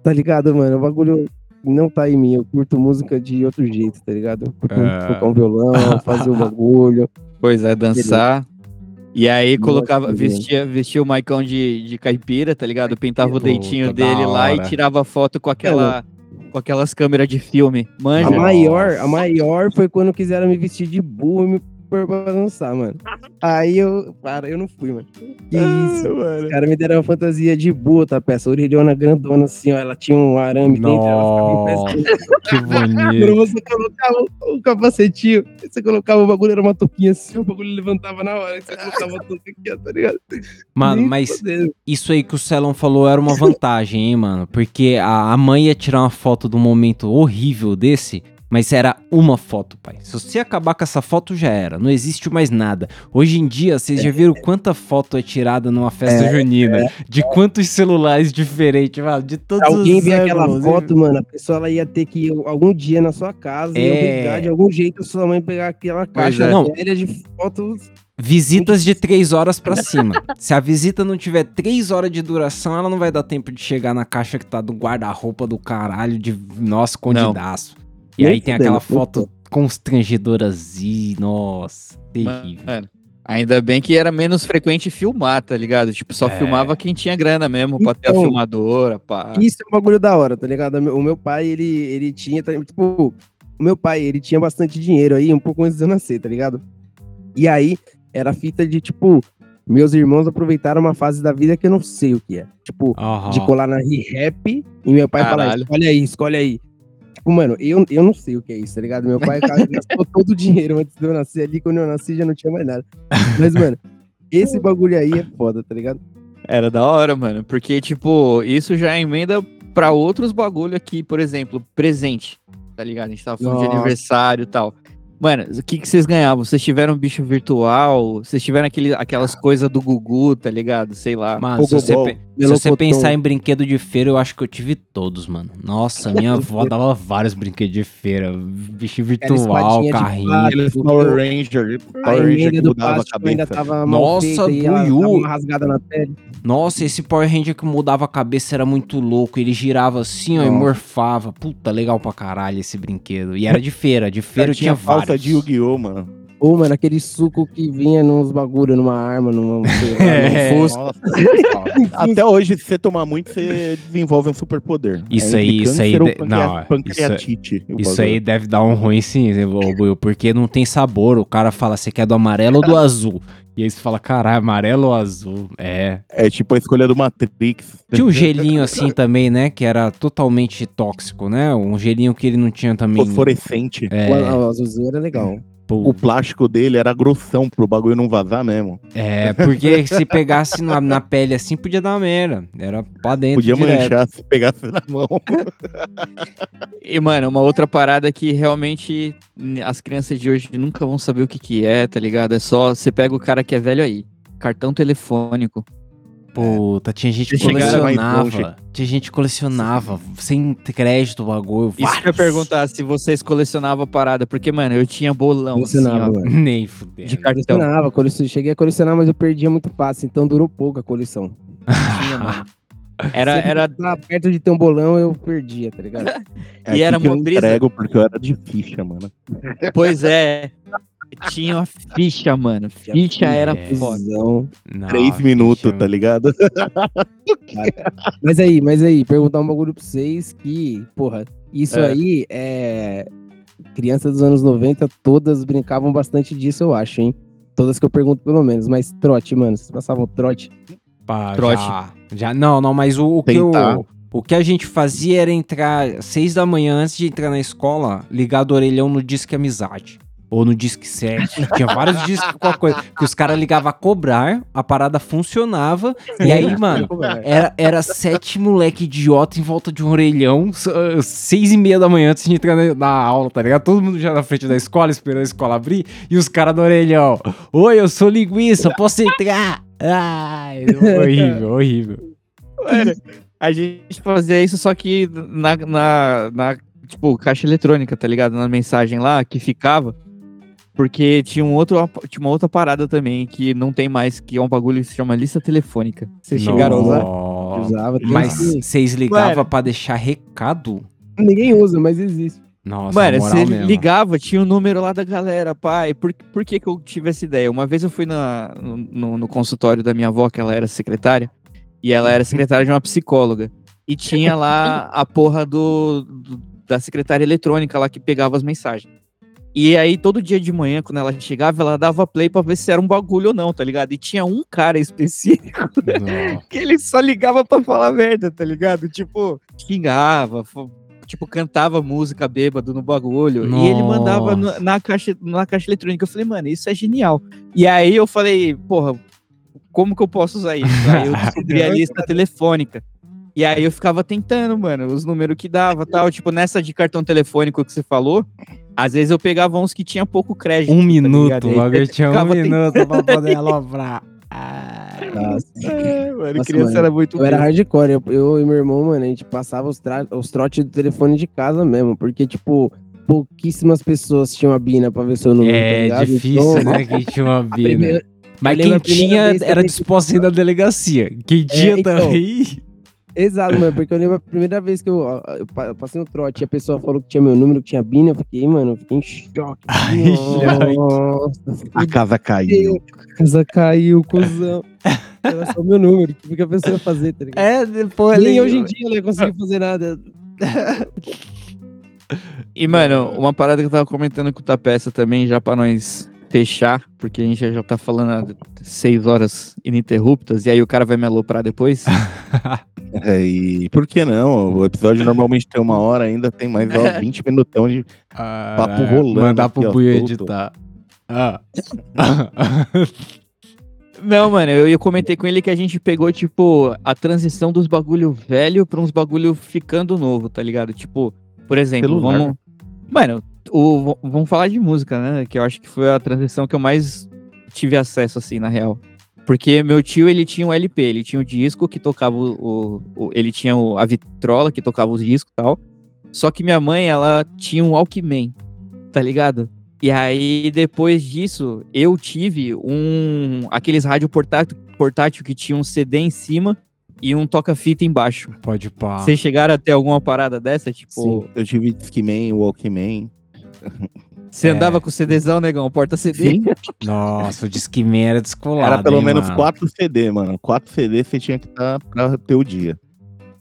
tá ligado, mano? O bagulho não tá em mim. Eu curto música de outro jeito, tá ligado? Eu curto Ah. tocar um violão, fazer o bagulho. Pois é, dançar. E aí colocava, vestia, vestia o Maicon de, de caipira, tá ligado? Pintava o da dele lá e tirava foto com aquela. Com aquelas câmeras de filme. A Manja. Nossa. maior, a maior foi quando quiseram me vestir de burro e me pôr pra dançar, mano. Aí eu, para, eu não fui, mano. Que isso, mano. Os caras me deram uma fantasia de burro, tá, peça? Orelhona grandona assim, ó. Ela tinha um arame dentro, ela ficava em pé. Que bonito. você colocava o capacetinho, você colocava o bagulho, era uma touquinha assim, o bagulho levantava na hora. Você colocava a touca aqui, tá ligado? Mano, Nem mas isso aí que o Celon falou era uma vantagem, hein, mano? Porque a, a mãe ia tirar uma foto de um momento horrível desse, mas era uma foto, pai. Se você acabar com essa foto, já era. Não existe mais nada. Hoje em dia, vocês já viram quanta foto é tirada numa festa junina? De quantos celulares diferentes, mano? De todos Se alguém os ver aquela ângulos, foto, mano, a pessoa ela ia ter que ir algum dia na sua casa e É. obrigar de algum jeito a sua mãe pegar aquela caixa é. Não. velha de fotos. Visitas de três horas pra cima. Se a visita não tiver três horas de duração, ela não vai dar tempo de chegar na caixa que tá do guarda-roupa do caralho de nossa, condidaço. E Nem aí tem aquela foto constrangedora assim, nossa, terrível. Mano, ainda bem que era menos frequente filmar, tá ligado? Tipo, só É. filmava quem tinha grana mesmo, pra ter a Então, filmadora, pá. Isso é um bagulho da hora, tá ligado? O meu pai, ele, ele tinha, tipo, o meu pai, ele tinha bastante dinheiro aí, um pouco antes de eu nascer, tá ligado? E aí, era fita de, tipo, meus irmãos aproveitaram uma fase da vida que eu não sei o que é. Tipo, Aham. de colar na ReHap e meu pai falar, Caralho. escolhe aí, escolhe aí. Tipo, mano, eu, eu não sei o que é isso, tá ligado? Meu pai cara, gastou todo o dinheiro antes de eu nascer ali, quando eu nasci já não tinha mais nada. Mas, mano, esse bagulho aí é foda, tá ligado? Era da hora, mano. Porque, tipo, isso já emenda pra outros bagulho aqui, por exemplo, presente. Tá ligado? A gente tava falando de Nossa. aniversário e tal. Mano, o que, que vocês ganhavam? Vocês tiveram um bicho virtual? Vocês tiveram aquele, aquelas coisas do Gugu, tá ligado? Sei lá. Mano, se você, se você pensar em brinquedo de feira, eu acho que eu tive todos, mano. Nossa, minha avó dava vários brinquedos de feira. Bicho virtual, carrinho. Power Ranger, Power Ranger que do mudava a ainda cabeça. tava Nossa, uma rasgada na pele. Nossa, esse Power Ranger que mudava a cabeça era muito louco. Ele girava assim, ó, e morfava. Puta, legal pra caralho esse brinquedo. E era de feira, de feira eu tinha, falsa vários. de Yu-Gi-Oh, mano. Ô, mano, aquele suco que vinha nos bagulho, numa arma, numa. lá, É. num. Até hoje, se você tomar muito, você desenvolve um superpoder. Isso É aí, isso aí ou de- não, isso- pancreatite. Isso bagulho. aí deve dar um ruim sim, Will, porque não tem sabor. O cara fala, você quer do amarelo ou do azul? E aí você fala, caralho, amarelo ou azul? É. É tipo a escolha do Matrix. Tinha um gelinho assim também, né? Que era totalmente tóxico, né? Um gelinho que ele não tinha também. Fosforescente. É, O, o azulzinho era legal. Pô, O plástico dele era grossão pro bagulho não vazar mesmo. é, porque se pegasse na, na pele assim, podia dar merda. Era pra dentro. Podia direto. manchar se pegasse na mão. E, mano, uma outra parada que realmente as crianças de hoje nunca vão saber o que que é, tá ligado? É só, você pega o cara que é velho aí. Cartão telefônico. Puta, tinha gente que Vocês chegaram mais colecionava. Tinha gente que colecionava, sem crédito o bagulho. Isso que eu ia perguntar se vocês colecionavam a parada, porque, mano, eu tinha bolão assim, Colecionava, ó, mano. Nem fudendo. de cartão. Colecionava, colecion... cheguei a colecionar, mas eu perdia muito fácil, então durou pouco a coleção. Tinha, mano. Era, Sempre era, que tava perto de ter um bolão, eu perdia, tá ligado? E era aqui que eu brisa. entrego porque eu era de ficha, mano. pois é, tinha uma ficha, mano. Ficha era É. foda. Visão. Não, Três minutos, tá ligado? Mas aí, mas aí, perguntar um bagulho pra vocês que, porra, isso É. aí é. Crianças dos anos 90, todas brincavam bastante disso, eu acho, hein? Todas que eu pergunto, pelo menos. Mas trote, mano, vocês passavam trote. Pá, Trote. Já, já, não, não, mas o, o que eu, o que a gente fazia era entrar seis da manhã antes de entrar na escola, ligar do orelhão no Disque Amizade. Ou no Disque 7. Tinha vários discos com a coisa. Que os caras ligavam a cobrar, a parada funcionava. E aí, mano, era, era sete moleque idiota em volta de um orelhão, ah, seis e meia da manhã antes de entrar na, na aula, tá ligado? Todo mundo já na frente da escola, esperando a escola abrir, e os caras do orelhão. Oi, eu sou linguiça, posso entrar? Ai, horrível, horrível. Mano, a gente fazia isso só que na, na, na, tipo, caixa eletrônica, tá ligado? Na mensagem lá que ficava. Porque tinha, um outro, tinha uma outra parada também que não tem mais, que é um bagulho que se chama lista telefônica. Vocês chegaram a usar? Usava. Mas vocês ligavam pra deixar recado? Ninguém usa, mas existe. Nossa, Mano, você mesmo. ligava, tinha o número lá da galera, pai. Por, por que, que eu tive essa ideia? Uma vez eu fui na, no, no- no consultório da minha avó, que ela era secretária, e ela era secretária de uma psicóloga. E tinha lá a porra do, do- da secretária eletrônica lá que pegava as mensagens. E aí, todo dia de manhã, quando ela chegava, ela dava play pra ver se era um bagulho ou não, tá ligado? E tinha um cara específico Nossa. que ele só ligava pra falar merda, tá ligado? Tipo, xingava, tipo, cantava música bêbado no bagulho. E ele mandava Nossa. na, caixa, na caixa eletrônica. Eu falei, mano, isso é genial. E aí eu falei, porra, como que eu posso usar isso? Aí eu descobri a lista telefônica. E aí eu ficava tentando, mano, os números que dava tal. Tipo, nessa de cartão telefônico que você falou, às vezes eu pegava uns que tinha pouco crédito. Um tá minuto, ligado? Aí o bagulho tinha um minuto pra poder aloprar. Ah. Nossa. É, mano, Nossa, criança mano, era muito Eu era hardcore. Eu, eu e meu irmão, mano, a gente passava os, tra- os trotes do telefone de casa mesmo. Porque, tipo, pouquíssimas pessoas tinham a Bina pra ver seu número. tá É ligado? difícil, Então, né? Que tinha uma a bina. primeira- Mas eu quem tinha era eu disposto a ir na delegacia. Quem tinha então. também. Exato, mano, porque eu lembro a primeira vez que eu, eu pa- eu passei no trote e a pessoa falou que tinha meu número, que tinha Bina, eu fiquei, mano, eu fiquei em choque. Ai, Nossa, A casa caiu. a casa caiu, cuzão. Era só meu número, o que a pessoa ia fazer, tá ligado? É, depois Nem hoje em dia eu não ia conseguir fazer nada. E, mano, uma parada que eu tava comentando com o Tapeça também, já pra nós fechar, porque a gente já tá falando há seis horas ininterruptas, e aí o cara vai me aloprar depois. É, e por que não? O episódio normalmente tem uma hora, ainda tem mais ó, 20 minutão de. Papo rolando Mandar pro Buio editar. Ah. Não, mano, eu, eu comentei com ele que a gente pegou, tipo, a transição dos bagulho velho pra uns bagulho ficando novo, tá ligado? Tipo, por exemplo, Celular. vamos. Mano, o, vamos falar de música, né? Que eu acho que foi a transição que eu mais tive acesso, assim, na real. Porque meu tio, ele tinha um LP, ele tinha o disco que tocava o. o- o- ele tinha o- a vitrola que tocava os discos e tal. Só que minha mãe, ela tinha um Walkman, tá ligado? E aí, depois disso, eu tive um. aqueles rádio portátil, portátil que tinha um CD em cima e um toca-fita embaixo. Pode pá. Vocês chegaram a ter alguma parada dessa? Tipo, Sim. Eu tive Discman, Walkman. Você É. andava com o CDzão, negão, porta-CD? Nossa, o Discman era descolado. Era pelo hein, menos mano? 4 CD, mano. 4 CD você tinha que estar pra ter o dia.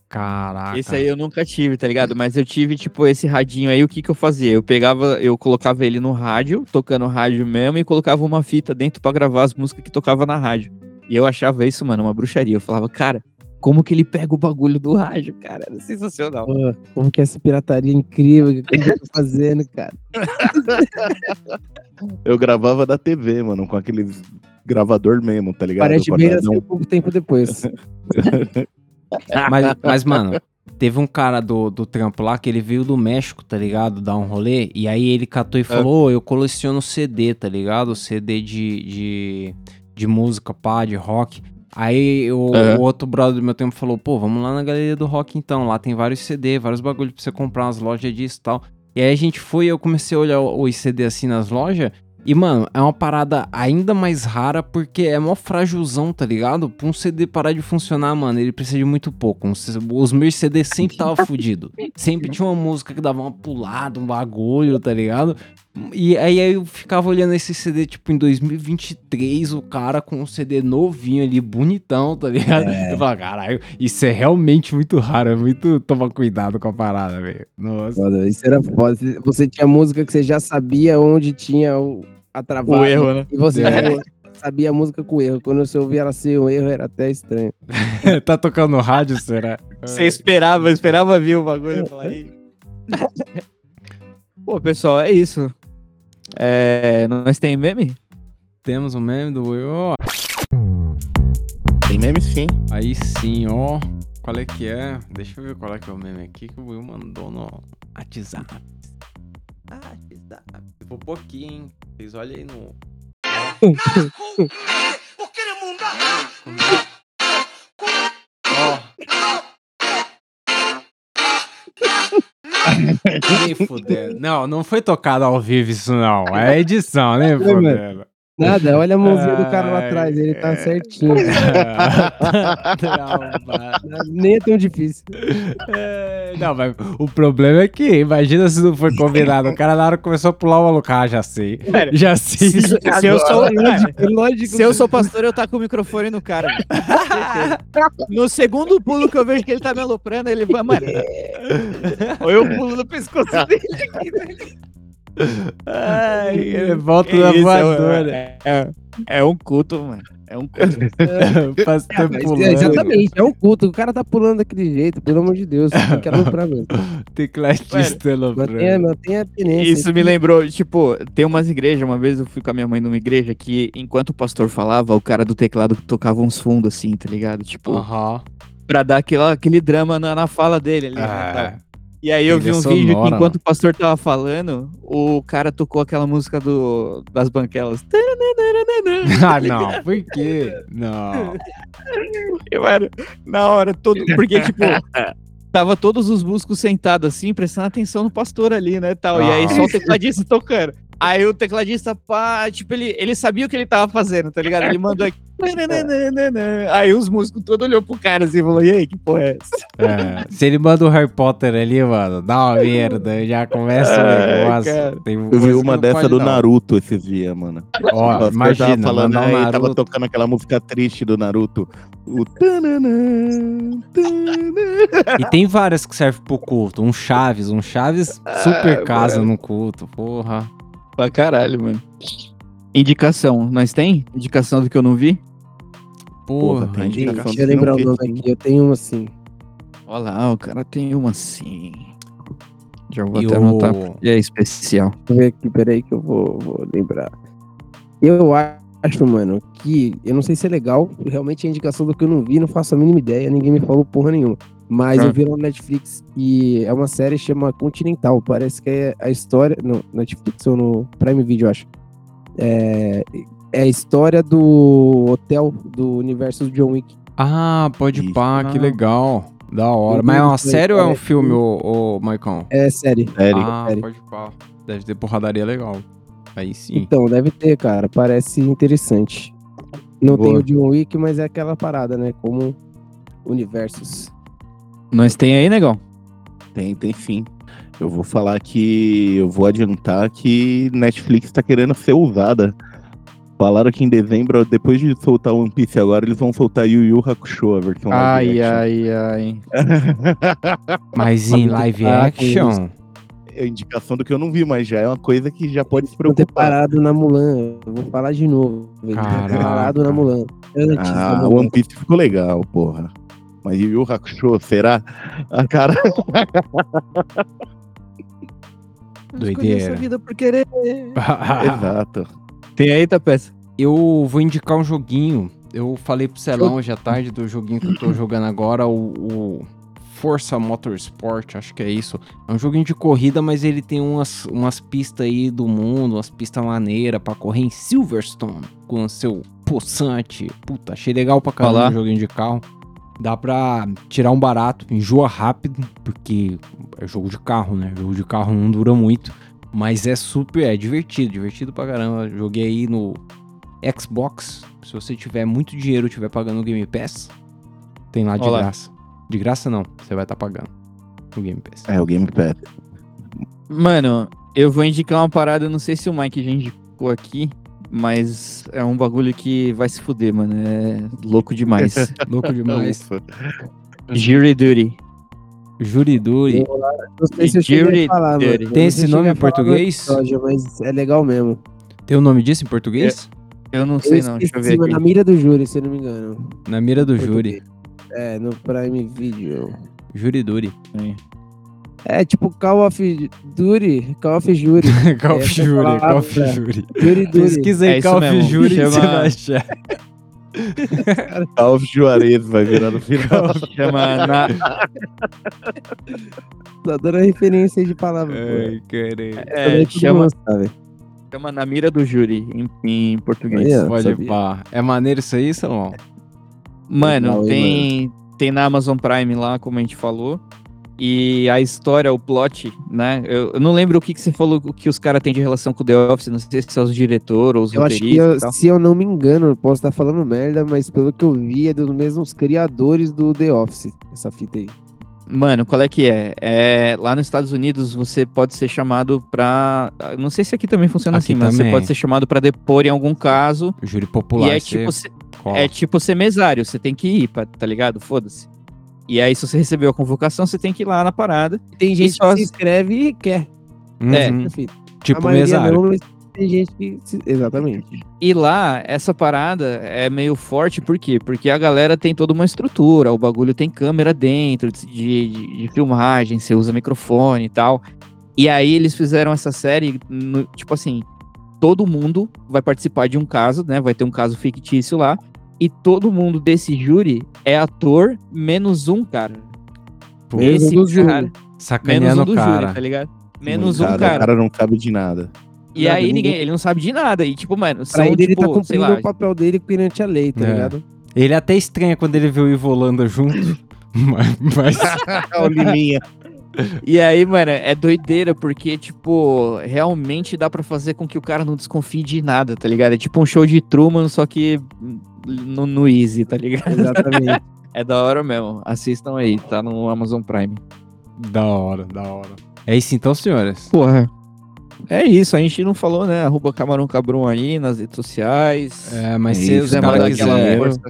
Caraca. Esse aí eu nunca tive, tá ligado? Mas eu tive, tipo, esse radinho aí, o que que eu fazia? Eu pegava, eu colocava ele no rádio, tocando rádio mesmo, e colocava uma fita dentro pra gravar as músicas que tocava na rádio. E eu achava isso, mano, uma bruxaria. Eu falava, cara, como que ele pega o bagulho do rádio, cara? Era sensacional. Pô, como que é essa pirataria incrível que eu tô fazendo, cara? Eu gravava da TV, mano, com aqueles gravador mesmo, tá ligado? Parece bem assim pouco tempo depois. Mas, mas, mano, teve um cara do, do trampo lá que ele veio do México, tá ligado? Dar um rolê. E aí ele catou e falou: "Ô, eu coleciono CD, tá ligado? CD de, de, de música, pá, de rock. Aí o, Aham. o outro brother do meu tempo falou: pô, vamos lá na galeria do rock então. Lá tem vários CD, vários bagulhos pra você comprar umas lojas disso e tal. E aí a gente foi e eu comecei a olhar os CD assim nas lojas. E, mano, é uma parada ainda mais rara porque é mó frágilzão, tá ligado? Pra um CD parar de funcionar, mano, ele precisa de muito pouco. Os meus CD sempre tava fudido. Sempre tinha uma música que dava uma pulada, um bagulho, tá ligado? E aí eu ficava olhando esse CD, tipo, em 2023, o cara com um CD novinho ali, bonitão, tá ligado? Eu falava, caralho, isso é realmente muito raro, é muito tomar cuidado com a parada, velho. Nossa. Foda, isso era foda. Você tinha música que você já sabia onde tinha o, a travada. O erro, né? E você É. sabia a música com erro. Quando você ouvia ela ser um erro, era até estranho. tá tocando no rádio, será? Você esperava, esperava ver o bagulho e falar aí. Pô, pessoal, é isso. É, nós tem meme? Temos um meme do Will. Tem meme sim. Aí sim, ó. Qual é que é? Deixa eu ver qual é que é o meme aqui que o Will mandou no WhatsApp. WhatsApp. Eu vou pôr aqui, hein? Vocês olhem aí no. Ó. Nem fudendo. Não, não foi tocado ao vivo isso não. É edição, nem mano. Nada, olha a mãozinha do cara lá atrás, ele tá é. certinho. Trauma. Nem é tão difícil. É, Não, mas o problema é que, imagina se não foi combinado. O cara na hora começou a pular o maluco. Ah, já sei. Já sei. Se, se eu sou, Lógico, lógico. se eu sou pastor, eu tá com o microfone no cara. No segundo pulo que eu vejo que ele tá me aloprando, ele vai, mano. Ou eu pulo no pescoço dele aqui, velho. Ai, ele volta Que na isso, voadora. É, é, é um culto, mano. É um culto. Faz É, tempo pulando. é, exatamente, é um culto. O cara tá pulando daquele jeito, pelo amor de Deus. Tem que aloprar mesmo. Tecladista Mantenha, mantenha a tenência. Isso me lembrou, tipo, tem umas igrejas, uma vez eu fui com a minha mãe numa igreja que, enquanto o pastor falava, o cara do teclado tocava uns fundos assim, tá ligado? Tipo, Aham. pra dar aquela, aquele drama na, na fala dele ali. né, Ah, tal. E aí eu vi um vídeo que sonora, enquanto o pastor tava falando, o cara tocou aquela música do, das banquelas. ah, não. Por quê? Não. E, mano, na hora, todo. Porque, tipo, tava todos os músicos sentados assim, prestando atenção no pastor ali, né? Tal. E aí só o tecladista tocando. Aí o tecladista, pá, tipo, ele, ele sabia o que ele tava fazendo, tá ligado? Ele mandou aqui. Aí os músicos todos olhou pro cara assim e falou: E aí, que porra é essa? É, se ele manda o Harry Potter ali, mano, dá uma merda. Já começa o negócio. cara. Tem Eu vi uma dessa do não. Naruto esses dias, mano. Ó, pastor imagina, tava falando aí, o tava Naruto. tocando aquela música triste do Naruto. O tananã, tananã. E tem várias que servem pro culto. Um Chaves, um Chaves super Ah, casa mano. no culto, porra. Pra caralho, mano. Indicação, nós tem? Indicação do que eu não vi? Porra, Porra, tem indicação. Deixa eu Não lembrar o nome aqui. Eu tenho um assim. Olha lá, o cara tem uma assim. Já vou E até o- anotar. E é especial. Deixa eu ver aqui, peraí que eu vou, vou lembrar. Eu acho, mano, que eu não sei se é legal, realmente é indicação do que eu não vi, não faço a mínima ideia, ninguém me falou porra nenhuma. Mas Ah. eu vi no Netflix e é uma série que chama Continental. Parece que é a história. No Netflix ou no Prime Video, eu acho. É, é a história do hotel do universo do John Wick. Ah, pode Isso. pá, que Ah. legal. Da hora. Eu Mas é uma série ou é um filme, ô, ô Maicon? É série. Sério. Ah, série. pode pá. Deve ter porradaria legal. Aí sim. Então, deve ter, cara. Parece interessante. Não tem Boa. o John Wick, mas é aquela parada, né? Como universos. Nós tem aí, negão? Tem, tem sim. Eu vou falar que. Eu vou adiantar que Netflix tá querendo ser usada. Falaram que em dezembro, depois de soltar One Piece agora, eles vão soltar Yu Yu Hakusho, a versão live Ai, action. ai, ai. Mas em live Ah, action. É indicação do que eu não vi, mas já é uma coisa que já pode se Não ter preocupar. parado na Mulan. Eu vou falar de novo. Ter. Parado na Mulan. Antes Ah, Mulan. One Piece ficou legal, porra. Mas Yu Yu Hakusho, será? A cara. Doideira. vida por querer. Exato. Tem aí, Tapeça? Eu vou indicar um joguinho. Eu falei pro Celão hoje à tarde do joguinho que eu tô jogando agora, o, o Força Motorsport, acho que é isso. É um joguinho de corrida, mas ele tem umas, umas pistas aí do mundo, umas pistas maneiras pra correr em Silverstone com o seu poçante. Puta, achei legal pra caramba o joguinho de carro. Dá pra tirar um barato, enjoa rápido, porque é jogo de carro, né? Jogo de carro não dura muito. Mas é super, é divertido, divertido pra caramba. Joguei aí no Xbox. Se você tiver muito dinheiro e estiver pagando o Game Pass, tem lá de Olá. graça. De graça não, você vai estar pagando o Game Pass. É, o Game Pass. Mano, eu vou indicar uma parada, não sei se o Mike já indicou aqui, mas é um bagulho que vai se fuder, mano. É louco demais. Louco demais. Jury Duty. Juriduri. Não sei se eu cheguei a falar, mano. Eu Tem esse eu nome em português? episódio, Mas é legal mesmo. Tem o nome disso em português? Eu não sei eu não, deixa eu ver mas na aqui. mira do júri, se eu não me engano. Na mira do júri. Português. É, no Prime Video. Juriduri. É tipo Call of Duty, Call of Jury. Call of Essa Jury, Call of é. Jury. Pesquisa É aí isso Call of Jury que você vai achar. Alves Juarez vai virar no final. Chama na... Tô dando referência aí de palavra. Ai, caralho. é, todo chama, sabe. chama na mira do júri em, em português. Aí, ó. Pode pá. É maneiro isso aí, Salomão? Mano, tem, tem na Amazon Prime lá, como a gente falou. E a história, o plot, né? Eu, eu não lembro o que, que você falou o que os caras têm de relação com o The Office, não sei se são os diretores ou os Eu acho que, roteiristas eu- e tal. se eu não me engano, eu posso estar falando merda, mas pelo que eu vi, é dos mesmos criadores do The Office, essa fita aí. Mano, qual é que é? é? Lá nos Estados Unidos você pode ser chamado pra. Não sei se aqui também funciona Aqui assim, mas você também. pode ser chamado pra depor em algum caso. Júri popular. e é você tipo, cê- é tipo ser mesário, você tem que ir, pra- tá ligado? Foda-se. E aí, se você recebeu a convocação, você tem que ir lá na parada. Tem gente só- que se inscreve e quer. é, Uhum. Perfeito. Tipo a mesário. não, tem gente que. se- Exatamente. E lá, essa parada é meio forte, por quê? Porque a galera tem toda uma estrutura, o bagulho tem câmera dentro de, de- de filmagem, você usa microfone e tal. E aí eles fizeram essa série, no- tipo assim, todo mundo vai participar de um caso, né? Vai ter um caso fictício lá. E todo mundo desse júri é ator, menos um cara. Menos um Esse dos júri. cara, menos Sacaneando um o do cara. júri, tá ligado? Menos um Cara, cara. O cara não cabe de nada. E Nada, aí ninguém- ninguém, ele não sabe de nada. E tipo, mano, Pra são, ele, ele tipo, tá sei cumprindo lá, o papel dele perante a lei, tá É. ligado? Ele até estranha quando ele vê o Ivo Holanda junto. mas, mas- o Liminha. E aí, mano, é doideira, porque, tipo, realmente dá pra fazer com que o cara não desconfie de nada, tá ligado? É tipo um show de Truman, só que no, no Easy, tá ligado? Exatamente. É da hora mesmo. Assistam aí, tá no Amazon Prime. da hora, da hora. É isso então, senhores. Porra. É isso, a gente não falou, né? Arroba Camarão Cabrum aí nas redes sociais. É, mas Isso, se os aquela quiser, força,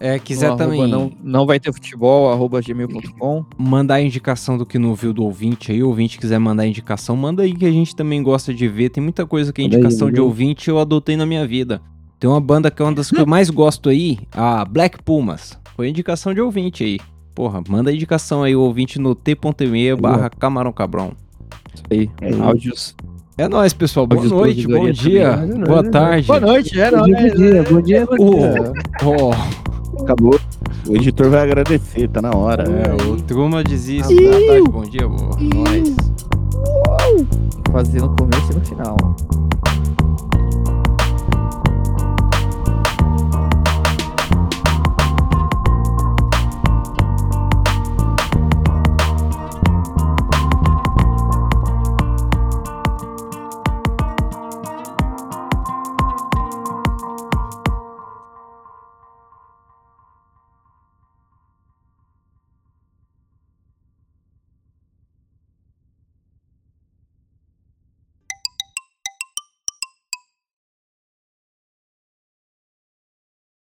é, quiser arroba também Não, não vai ter futebol, arroba gmail.com. mandar a indicação do que não viu do ouvinte aí, o ouvinte quiser mandar indicação, manda aí que a gente também gosta de ver. Tem muita coisa que é aí, indicação manda de aí. ouvinte eu adotei na minha vida. Tem uma banda que é uma das que eu mais gosto aí, a Black Pumas. Foi indicação de ouvinte aí. Porra, manda a indicação aí, o ouvinte no t.me barra camarão cabrão. Aí, É isso. áudios. É nóis, pessoal. Boa Áudios noite, bom dia, também. É nóis, boa é nóis. tarde. Boa noite, é Bom dia, bom dia, bom dia. Ó, Acabou. O editor vai agradecer, tá na hora. é, o Truma desiste. Boa tarde, bom dia, boa. Nós. Fazer no começo e no final.